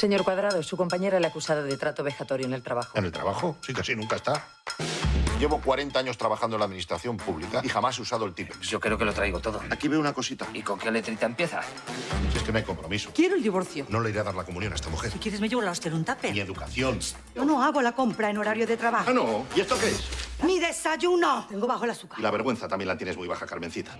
Señor Cuadrado, su compañera le ha acusado de trato vejatorio en el trabajo. ¿En el trabajo? Sí, casi nunca está. Llevo 40 años trabajando en la administración pública y jamás he usado el Tipex. Yo creo que lo traigo todo. Aquí veo una cosita. ¿Y con qué letrita empieza? Si es que no hay compromiso. Quiero el divorcio. No le iré a dar la comunión a esta mujer. Si quieres me llevo la hostia en un tupper. Ni educación. Yo no hago la compra en horario de trabajo. Ah, no. ¿Y esto qué es? ¡Mi desayuno! Tengo bajo el azúcar. Y la vergüenza también la tienes muy baja, Carmencita.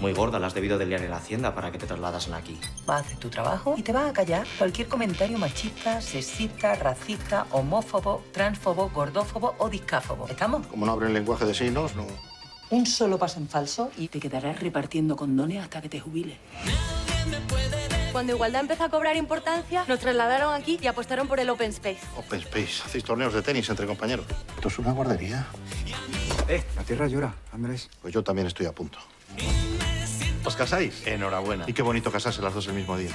Muy gorda, la has debido de liar en la hacienda para que te trasladasen aquí. Va a hacer tu trabajo y te va a callar cualquier comentario machista, sexista, racista, homófobo, transfobo, gordófobo o discáfobo. ¿Estamos? Como no abren lenguaje de signos, no. Un solo paso en falso y te quedarás repartiendo condones hasta que te jubiles. Cuando Igualdad empezó a cobrar importancia, nos trasladaron aquí y apostaron por el Open Space. Open Space. Hacéis torneos de tenis entre compañeros. Esto es una guardería. Eh, la tierra llora, Andrés. Pues yo también estoy a punto. ¿Os casáis? Enhorabuena. Y qué bonito casarse las dos el mismo día.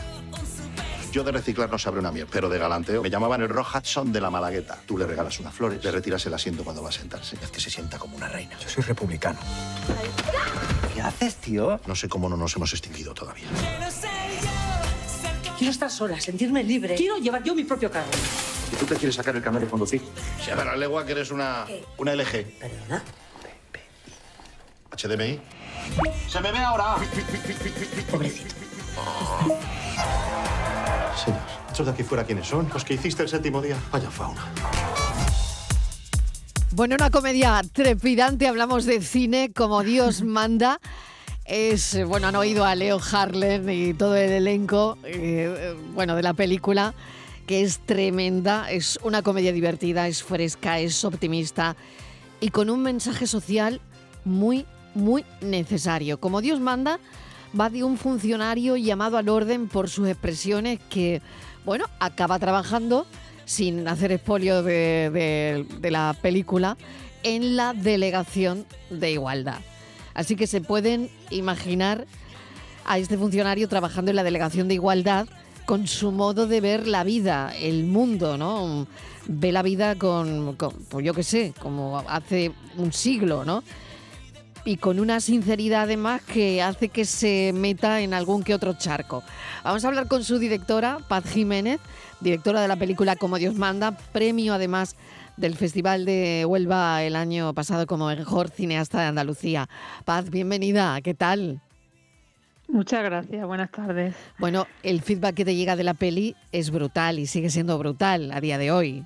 Yo de reciclar no sabré una mierda, pero de galanteo me llamaban el Rojason de la Malagueta. Tú le regalas unas flores, le retiras el asiento cuando va a sentarse. Es que se sienta como una reina. Yo soy republicano. ¿Qué haces, tío? No sé cómo no nos hemos extinguido todavía. Quiero estar sola, sentirme libre. Quiero llevar yo mi propio carro. ¿Y tú te quieres sacar el carnet de conducir? Si a ver, la legua que eres una, una LG. ¿Perdona? HDMI. ¡Se me ve ahora! Pobrecito. Señor, ¿estos de aquí fuera quiénes son? Los que hiciste el séptimo día. Vaya fauna. Bueno, una comedia trepidante, hablamos de cine como Dios manda. Es, bueno, han oído a Leo Harlan y todo el elenco, eh, eh, bueno, de la película, que es tremenda, es una comedia divertida, es fresca, es optimista y con un mensaje social muy, muy necesario. Como Dios manda, va de un funcionario llamado al orden por sus expresiones que, bueno, acaba trabajando, sin hacer expolio de, de- la película, en la delegación de igualdad. Así que se pueden imaginar a este funcionario trabajando en la delegación de igualdad con su modo de ver la vida, el mundo, ¿no? Ve la vida con, con pues yo qué sé, como hace un siglo, ¿no? Y con una sinceridad además que hace que se meta en algún que otro charco. Vamos a hablar con su directora, Paz Jiménez, directora de la película Como Dios manda, premio además del Festival de Huelva el año pasado como mejor cineasta de Andalucía. Paz, bienvenida, ¿qué tal? Muchas gracias, buenas tardes. Bueno, el feedback que te llega de la peli es brutal y sigue siendo brutal a día de hoy.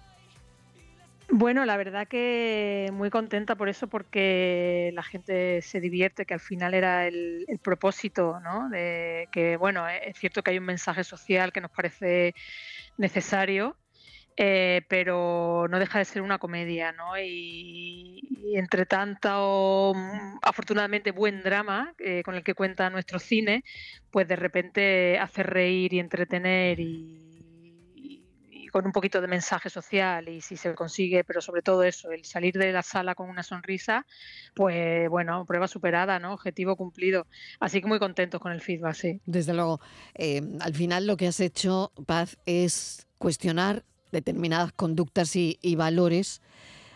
Bueno, la verdad que muy contenta por eso, porque la gente se divierte, que al final era el, propósito, ¿no? De que, bueno, es cierto que hay un mensaje social que nos parece necesario, eh, pero no deja de ser una comedia, ¿no? Y, entre tanto, mm, afortunadamente, buen drama eh, con el que cuenta nuestro cine, pues de repente hace reír y entretener y con un poquito de mensaje social y si se consigue, pero sobre todo eso, el salir de la sala con una sonrisa, pues bueno, prueba superada, ¿no? Objetivo cumplido. Así que muy contentos con el feedback, sí. Desde luego, eh, al final lo que has hecho, Paz, es cuestionar determinadas conductas y, y valores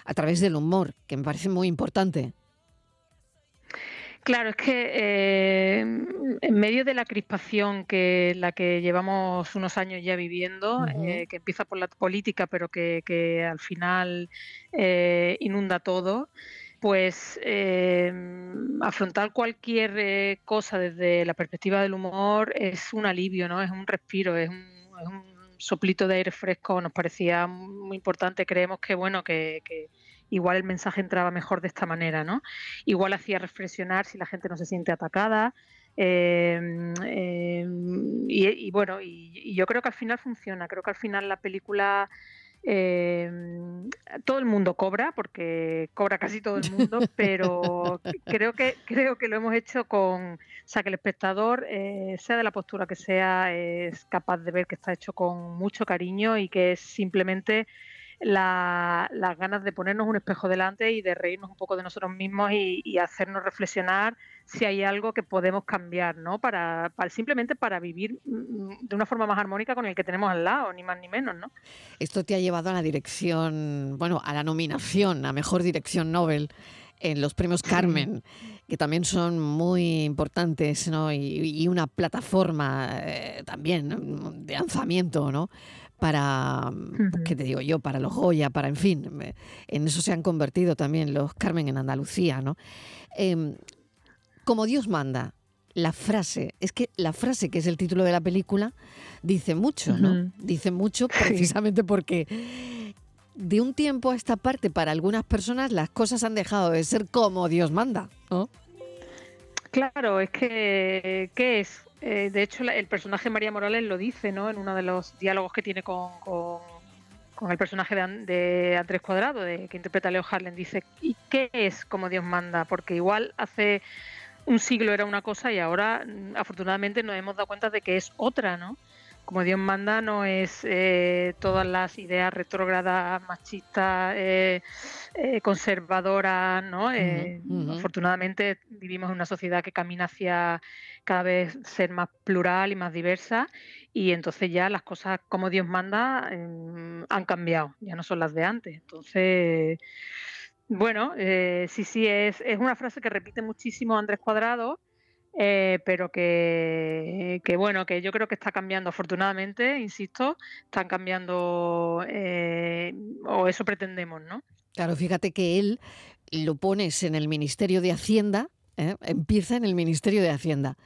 a través del humor, que me parece muy importante. Claro, es que eh, en medio de la crispación que la que llevamos unos años ya viviendo, eh, que empieza por la política, pero que, que al final eh, inunda todo, pues eh, afrontar cualquier eh, cosa desde la perspectiva del humor es un alivio, ¿no? Es un respiro, es un, es un soplito de aire fresco. Nos parecía muy importante. Creemos que bueno que, que igual el mensaje entraba mejor de esta manera, ¿no? Igual hacía reflexionar si la gente no se siente atacada. eh, eh, y, y bueno, y, y yo creo que al final funciona. Creo que al final la película eh, todo el mundo cobra, porque cobra casi todo el mundo, pero creo que creo que lo hemos hecho con, o sea, que el espectador, eh, sea de la postura que sea, es capaz de ver que está hecho con mucho cariño y que es simplemente la- las ganas de ponernos un espejo delante y de reírnos un poco de nosotros mismos y, y hacernos reflexionar si hay algo que podemos cambiar, ¿no? Para, para- simplemente para vivir mm, de una forma más armónica con el que tenemos al lado, ni más ni menos, ¿no? Esto te ha llevado a la dirección, bueno, a la nominación a Mejor Dirección Nobel en los premios Carmen, que también son muy importantes, ¿no? Y, una plataforma eh, también de lanzamiento, ¿no? Para, ¿qué te digo yo? Para los Goya, para, en fin, en eso se han convertido también los Carmen en Andalucía, ¿no? Em, como Dios manda, la frase, es que la frase que es el título de la película dice mucho, ¿no? Dice mucho precisamente porque de un tiempo a esta parte, para algunas personas, las cosas han dejado de ser como Dios manda, ¿no? Claro, es que, ¿qué es? Eh, de hecho, el personaje María Morales lo dice, ¿no? En uno de los diálogos que tiene con, con, el personaje de, Andrés Cuadrado, de, que interpreta Leo Harlan, dice, ¿y qué es como Dios manda? Porque igual hace un siglo era una cosa y ahora, mm, afortunadamente, nos hemos dado cuenta de que es otra, ¿no? Como Dios manda, no es eh, todas las ideas retrógradas, machistas, eh, eh, conservadoras, ¿no? Afortunadamente vivimos en una sociedad que camina hacia cada vez ser más plural y más diversa y entonces ya las cosas como Dios manda em, han cambiado, ya no son las de antes. Entonces, bueno, sí, sí, es, es una frase que repite muchísimo Andrés Cuadrado eh, pero que, bueno, que yo creo que está cambiando afortunadamente, insisto, están cambiando, eh, o eso pretendemos, ¿no? Claro, fíjate que él lo pones en el Ministerio de Hacienda, ¿eh? empieza en el Ministerio de Hacienda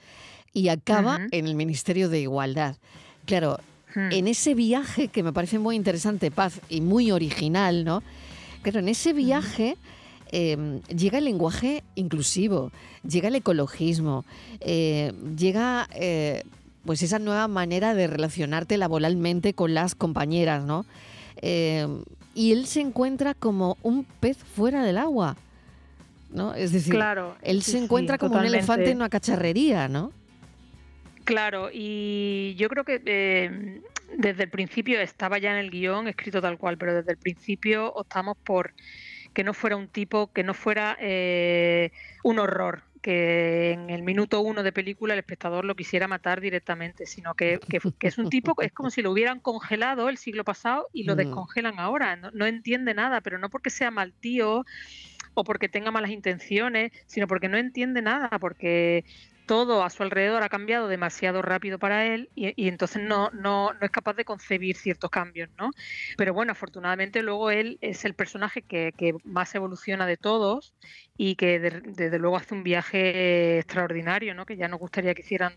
y acaba en el Ministerio de Igualdad. Claro, hmm. en ese viaje que me parece muy interesante, Paz, y muy original, ¿no? Claro, en ese viaje... Em, llega el lenguaje inclusivo, llega el ecologismo, eh, llega eh, pues esa nueva manera de relacionarte laboralmente con las compañeras, ¿no? Em, y él se encuentra como un pez fuera del agua, ¿no? Es decir, él se encuentra como un elefante en una cacharrería, ¿no? Claro, y yo creo que em, desde el principio estaba ya en el guion escrito tal cual, pero desde el principio optamos por que no fuera un tipo, que no fuera eh, un horror, que en el minuto uno de película el espectador lo quisiera matar directamente, sino que, es un tipo, es como si lo hubieran congelado el siglo pasado y lo mm. descongelan ahora. No, entiende nada, pero no porque sea mal tío o porque tenga malas intenciones, sino porque no entiende nada, porque todo a su alrededor ha cambiado demasiado rápido para él y, entonces no, no, no, es capaz de concebir ciertos cambios, ¿no? Pero bueno, afortunadamente luego él es el personaje que, más evoluciona de todos y que desde luego hace un viaje extraordinario, ¿no? Que ya nos gustaría que hicieran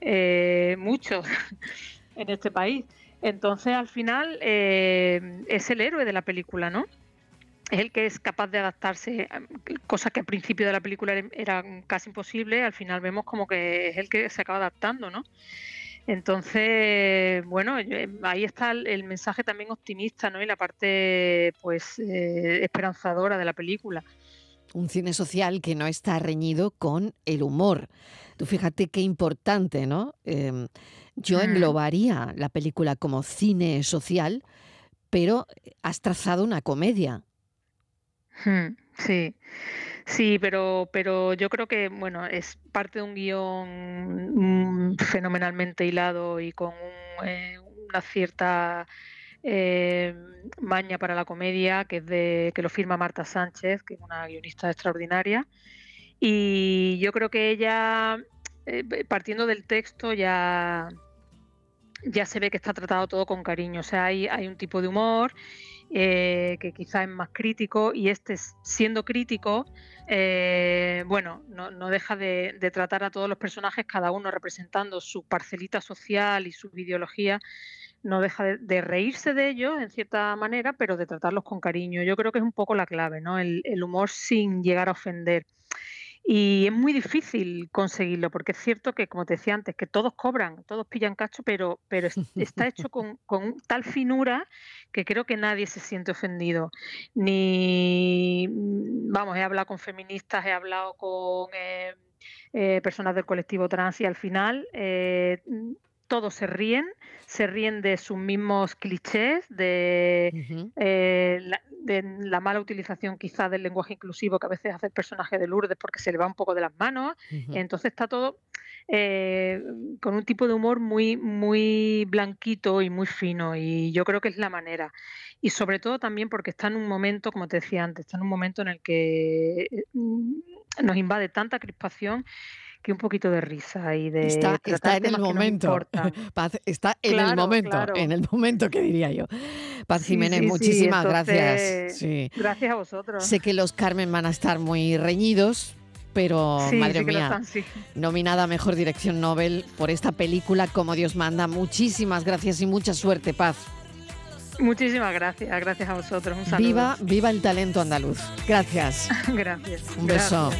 eh, muchos en este país. Entonces al final eh, es el héroe de la película, ¿no? Es el que es capaz de adaptarse, cosas que al principio de la película eran casi imposibles, al final vemos como que es el que se acaba adaptando, ¿no? Entonces, bueno, ahí está el, mensaje también optimista, ¿no? Y la parte, pues, eh, esperanzadora de la película. Un cine social que no está reñido con el humor. Tú fíjate qué importante, ¿no? Em, yo mm. englobaría la película como cine social, pero has trazado una comedia. Sí, sí, pero, pero yo creo que bueno es parte de un guion mm, fenomenalmente hilado y con eh, una cierta eh, maña para la comedia que es de que lo firma Marta Sánchez, que es una guionista extraordinaria. Y yo creo que ella, eh, partiendo del texto, ya, ya se ve que está tratado todo con cariño. O sea, hay, hay un tipo de humor eh, que quizá es más crítico y este siendo crítico, eh, bueno, no, deja de, tratar a todos los personajes, cada uno representando su parcelita social y su ideología, no deja de, reírse de ellos en cierta manera, pero de tratarlos con cariño. Yo creo que es un poco la clave, ¿no? el humor sin llegar a ofender. Y es muy difícil conseguirlo, porque es cierto que, como te decía antes, que todos cobran, todos pillan cacho, pero, pero está hecho con, tal finura que creo que nadie se siente ofendido. Ni, mm, vamos, he hablado con feministas, he hablado con eh, eh, personas del colectivo trans y al final eh, todos se ríen, se ríen de sus mismos clichés, de, eh, la, mala utilización quizás del lenguaje inclusivo que a veces hace el personaje de Lourdes porque se le va un poco de las manos. Entonces está todo, eh, con un tipo de humor muy, muy blanquito y muy fino, y yo creo que es la manera. Y sobre todo también porque está en un momento, como te decía antes, está en un momento en el que eh, nos invade tanta crispación que un poquito de risa y de está, está en el momento Paz está en el momento en el momento que diría yo Paz Jiménez muchísimas gracias gracias a vosotros sé que los Carmen van a estar muy reñidos pero madre mía, nominada a Mejor Dirección Nobel por esta película Como Dios manda. Muchísimas gracias y mucha suerte, Paz. Muchísimas gracias, gracias a vosotros. Un saludo. Viva, viva el talento andaluz. Gracias. gracias. Un beso.